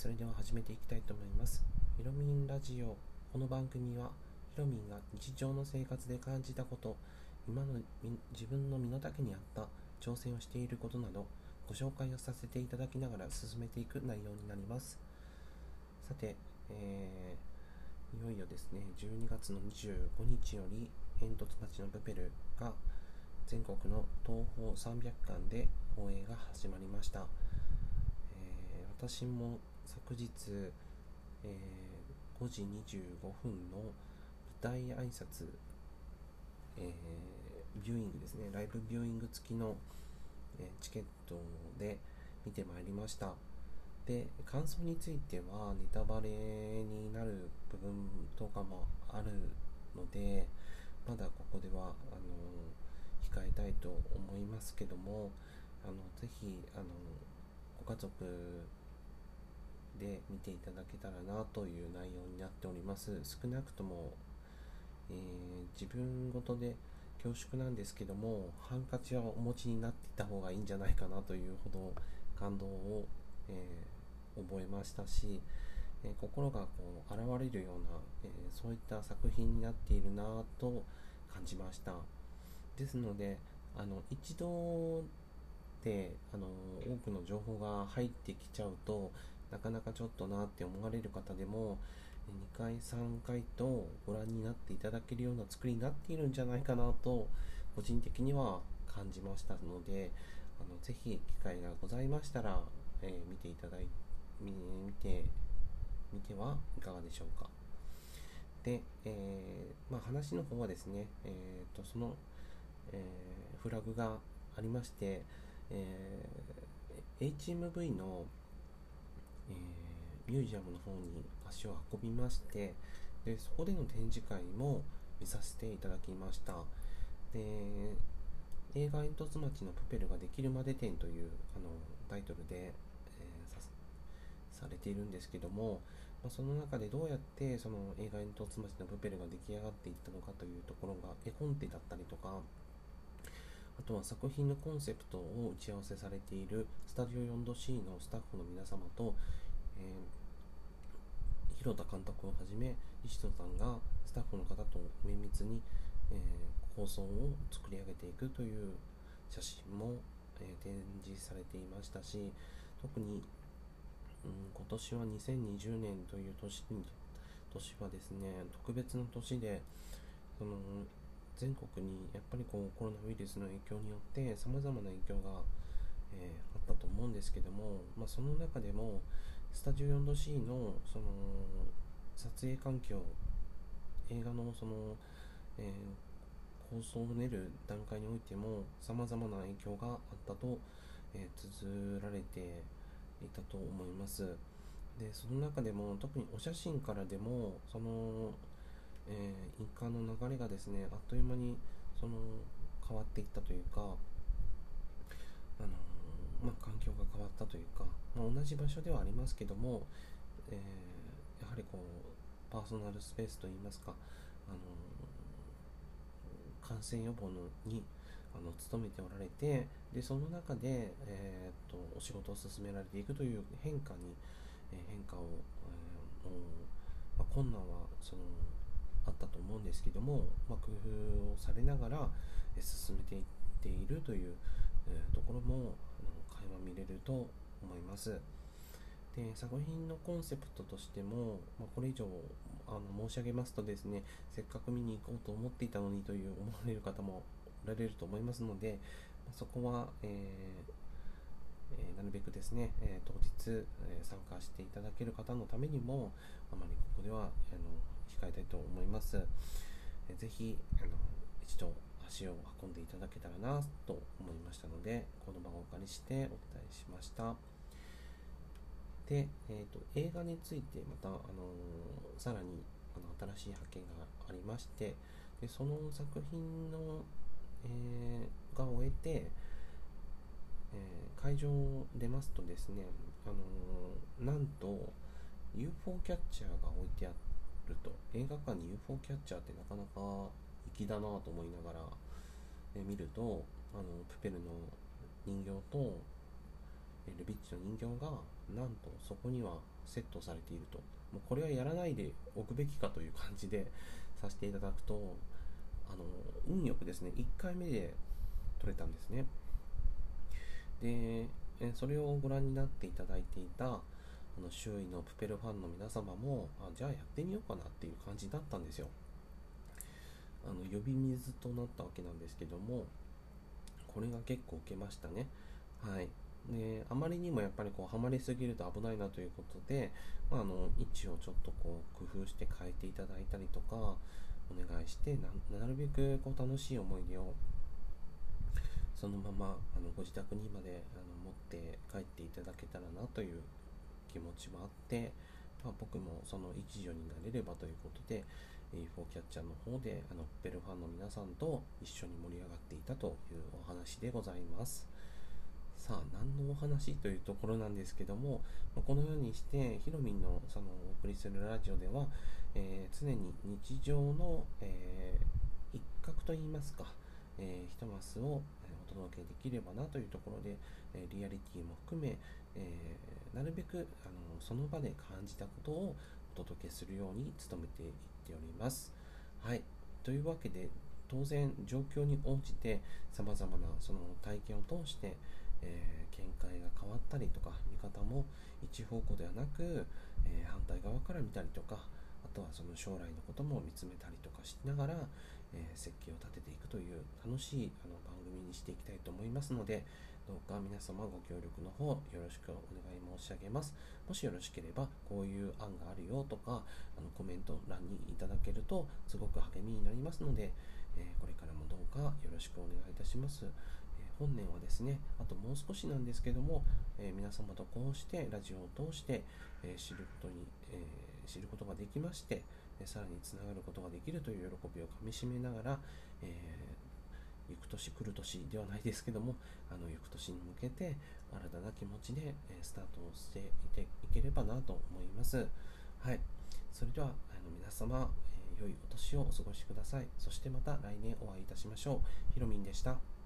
それでは始めていきたいと思います。ひろみんラジオ。この番組はひろみんが日常の生活で感じたこと今の自分の身の丈に合った挑戦をしていることなどご紹介をさせていただきながら進めていく内容になります。さて、えー、いよいよですね12月の25日より煙突町のプペルが全国の東方300館で放映が始まりました、えー、私も昨日、えー、5時25分の舞台挨拶、えー、ビューイングですね。ライブビューイング付きの、えチケットで見てまいりました。で感想についてはネタバレになる部分とかもあるのでまだここではあの控えたいと思いますけどもあのぜひあのご家族見ていただけたらなという内容になっております少なくとも、えー、自分ごとで恐縮なんですけどもハンカチはお持ちになっていた方がいいんじゃないかなというほど感動を、えー、覚えましたし、えー、心がこう現れるような、えそういった作品になっているなと感じました。ですのであの一度であの多くの情報が入ってきちゃうとなかなかちょっとなって思われる方でも2回3回とご覧になっていただけるような作りになっているんじゃないかなと個人的には感じましたのであのぜひ機会がございましたら、えー、見ていただい見てみてはいかがでしょうか。で、えー、まあ、話の方はですね、えーとそのえー、フラグがありまして、えー、HMV の、えー、ミュージアムの方に足を運びましてでそこでの展示会も見させていただきました。で映画煙突町のプペルができるまで展というあのタイトルで、えー、されているんですけども、まあ、その中でどうやってその映画煙突町のプペルが出来上がっていったのかというところが絵コンテだったりとかあとは作品のコンセプトを打ち合わせされているスタジオ 4°C のスタッフの皆様と、えー、広田監督をはじめ石野さんがスタッフの方と綿密に、えー、構想を作り上げていくという写真も、えー、展示されていましたし特に、うん、今年は2020年という年年はですね特別な年でその全国にやっぱりこうコロナウイルスの影響によってさまざまな影響が、えー、あったと思うんですけども、まあ、その中でもスタジオ 4°C のその撮影環境映画のその、えー、構想を練る段階においてもさまざまな影響があったと、えー、綴られていたと思います。でその中でも特にお写真からでもそのえー、印鑑の流れがですねあっという間にその変わっていったというか、あの、まあ、環境が変わったというか、まあ、同じ場所ではありますけども、えー、やはりこうパーソナルスペースといいますか、あの感染予防のにあの努めておられてでその中で、えーと、とお仕事を進められていくという変化に、えー、変化を、えーまあ、困難はそのったと思うんですけども、まあ、工夫をされながら進めていっているという、ところも垣間見れると思います。で作品のコンセプトとしても、まあ、これ以上あの申し上げますとですねせっかく見に行こうと思っていたのにという思われる方もおられると思いますので、まあ、そこは、えーえー、なるべくですね、えー、当日、え参加していただける方のためにもあまりここではあの控えたいと思います。えー、ぜひあの一度足を運んでいただけたらなと思いましたのでこの場をお借りしてお伝えしました。で、えーと、映画についてまた、あのさらにあの新しい発見がありましてでその作品の、えー、が終えてえー、会場を出ますとですね、あのー、なんと UFO キャッチャーが置いてあっると。映画館に UFO キャッチャーってなかなか粋だなと思いながら、え、見るとあのプペルの人形と、えルビッチの人形がなんとそこにはセットされていると。もうこれはやらないでおくべきかという感じで させていただくとあの運よくですね1回目で取れたんですね。でそれをご覧になっていただいていたあの周囲のプペルファンの皆様もあじゃあやってみようかなっていう感じだったんですよ。あの呼び水となったわけなんですけどもこれが結構受けましたね。はい。であまりにもやっぱりこうハマりすぎると危ないなということで、まあ、あの位置をちょっとこう工夫して変えていただいたりとかお願いしてなるべくこう楽しい思い出をそのままあのご自宅にまであの持って帰っていただけたらなという気持ちもあって、まあ、僕もその一助になれればということで A4 キャッチャーの方であのベルファンの皆さんと一緒に盛り上がっていたというお話でございます。さあ何のお話というところなんですけども、まこのようにしてヒロミンのそのお送りするラジオでは、えー、常に日常の、えー、一角といいますか、えー、一マスを届けできればなというところで、えリアリティも含め、えなるべくあのその場で感じたことをお届けするように努めていっております。はい。というわけで、当然状況に応じて様々なその体験を通して、えー、見解が変わったりとか見方も一方向ではなく、えー、反対側から見たりとかとはその将来のことも見つめたりとかしながら、えー、設計を立てていくという楽しいあの番組にしていきたいと思いますのでどうか皆様ご協力の方よろしくお願い申し上げます。もしよろしければこういう案があるよとかあのコメント欄にいただけるとすごく励みになりますので、えこれからもどうかよろしくお願いいたします。本年はですね、あともう少しなんですけども、え、皆様とこうしてラジオを通して、えー、知ることに、えー、知ることができまして、えさらにつながることができるという喜びをかみしめながら、え行く年来る年ではないですけども、あの行く年に向けて新たな気持ちで、えスタートをしていていければなと思います。はい。それでは、あの皆様、え良いお年をお過ごしください。そしてまた来年お会いいたしましょう。ひろみんでした。